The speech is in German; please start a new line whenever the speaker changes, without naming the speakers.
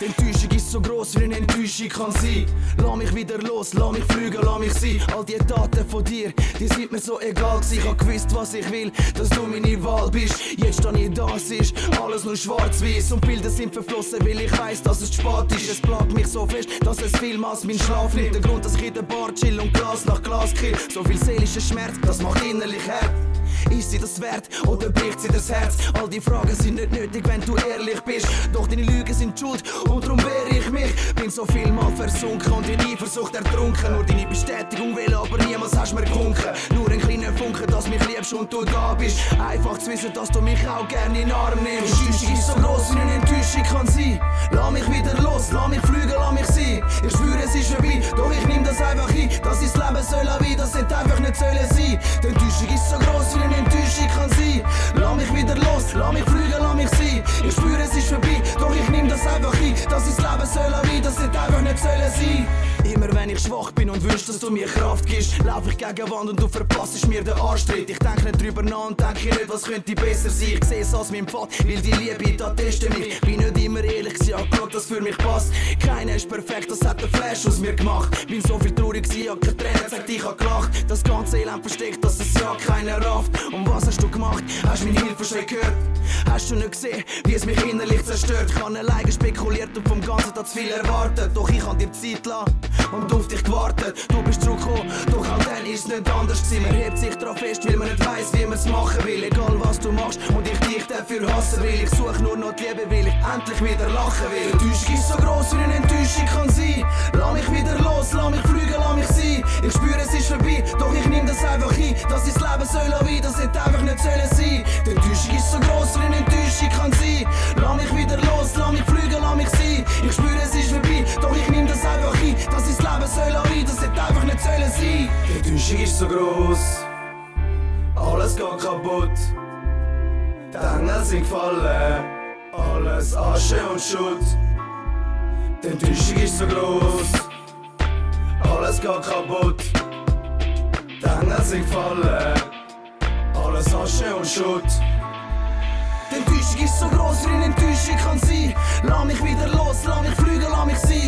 Die Enttäuschung ist so groß, wie eine Enttäuschung kann sein. Lass mich wieder los, lass mich fliegen, lass mich sein. All die Taten von dir, die sind mir so egal. gewesen. Ich hab gewusst, was ich will, dass du meine Wahl bist. Jetzt da ich da ist, alles nur schwarz-weiß. Und Bilder sind verflossen, weil ich weiß, dass es spät ist. Es plagt mich so fest, dass es viel als mein Schlaf nimmt. Der Grund, dass ich in der Bar chill und Glas nach Glas kill. So viel seelischer Schmerz, das macht innerlich hart. Ist sie das wert oder bricht sie das Herz? All die Fragen sind nicht nötig, wenn du ehrlich bist. Doch deine Lügen sind schuld und darum wehre ich mich. Bin so viel mal versunken und in Eifersucht ertrunken. Nur deine Bestätigung will, aber niemals hast mir gewunken. Nur ein kleiner Funke, dass mich liebst und du da bist. Einfach zu wissen, dass du mich auch gerne in den Arm nimmst. Die Enttäuschung ist so groß, wie eine Enttäuschung kann sein. Lass mich wieder los, lass mich fliegen, lass mich sein. Ich spüre, es ist vorbei, doch ich nehm das einfach ein. Das ist Leben soll wie, das hätte einfach nicht sollen sein. Ich schwach bin und wünsch, dass du mir Kraft gibst, lauf ich gegen Wand und du verpasst mir den Arschtritt. Ich denk nicht drüber nach und denke nicht, was könnte besser sein. Ich seh's als mein Pfad, weil die Liebe da testet mich. Bin nicht immer ehrlich, sie hat geschaut, dass für mich passt. Keiner ist perfekt, das hat der Flash aus mir gemacht. Bin so viel traurig gewesen, hab keine Tränen gesagt, ich hab gelacht. Das ganze Elend versteckt, dass es ja keiner rafft. Und was hast du gemacht? Hast meine Hilfeschrei gehört? Hast du nicht gesehen, wie es mich innerlich zerstört? Ich habe alleine spekuliert und vom Ganzen da zu viel erwartet. Doch ich hab dir Zeit lassen und auf dich gewartet. Du bist zurückgekommen, doch auch dann ist es nicht anders gewesen. Man hebt sich drauf fest, weil man nicht weiss, wie man's machen will. Egal was du machst und ich dich dafür hassen will. Ich such nur noch die Liebe, weil ich endlich wieder lachen will. Die Enttäuschung ist so groß, wie eine Enttäuschung kann sein. Lass mich wieder los, lass mich fliegen, lass mich sein. Ich spüre, es ist vorbei, doch ich nehm das einfach ein. Das ist Leben soll wie, das hätte einfach nicht sollen sein. Die Enttäuschung ist so groß, wie eine Enttäuschung kann sein. Sollen sein. Die Enttäuschung ist so groß, alles geht kaputt. Die Engel sind gefallen, alles Asche und Schutt. Die Enttäuschung ist so groß, alles geht kaputt. Die Engel sind gefallen, alles Asche und Schutt. Die Enttäuschung ist so groß, wie eine Enttäuschung kann sein. Lass mich wieder los, lass mich fliegen, lass mich sein.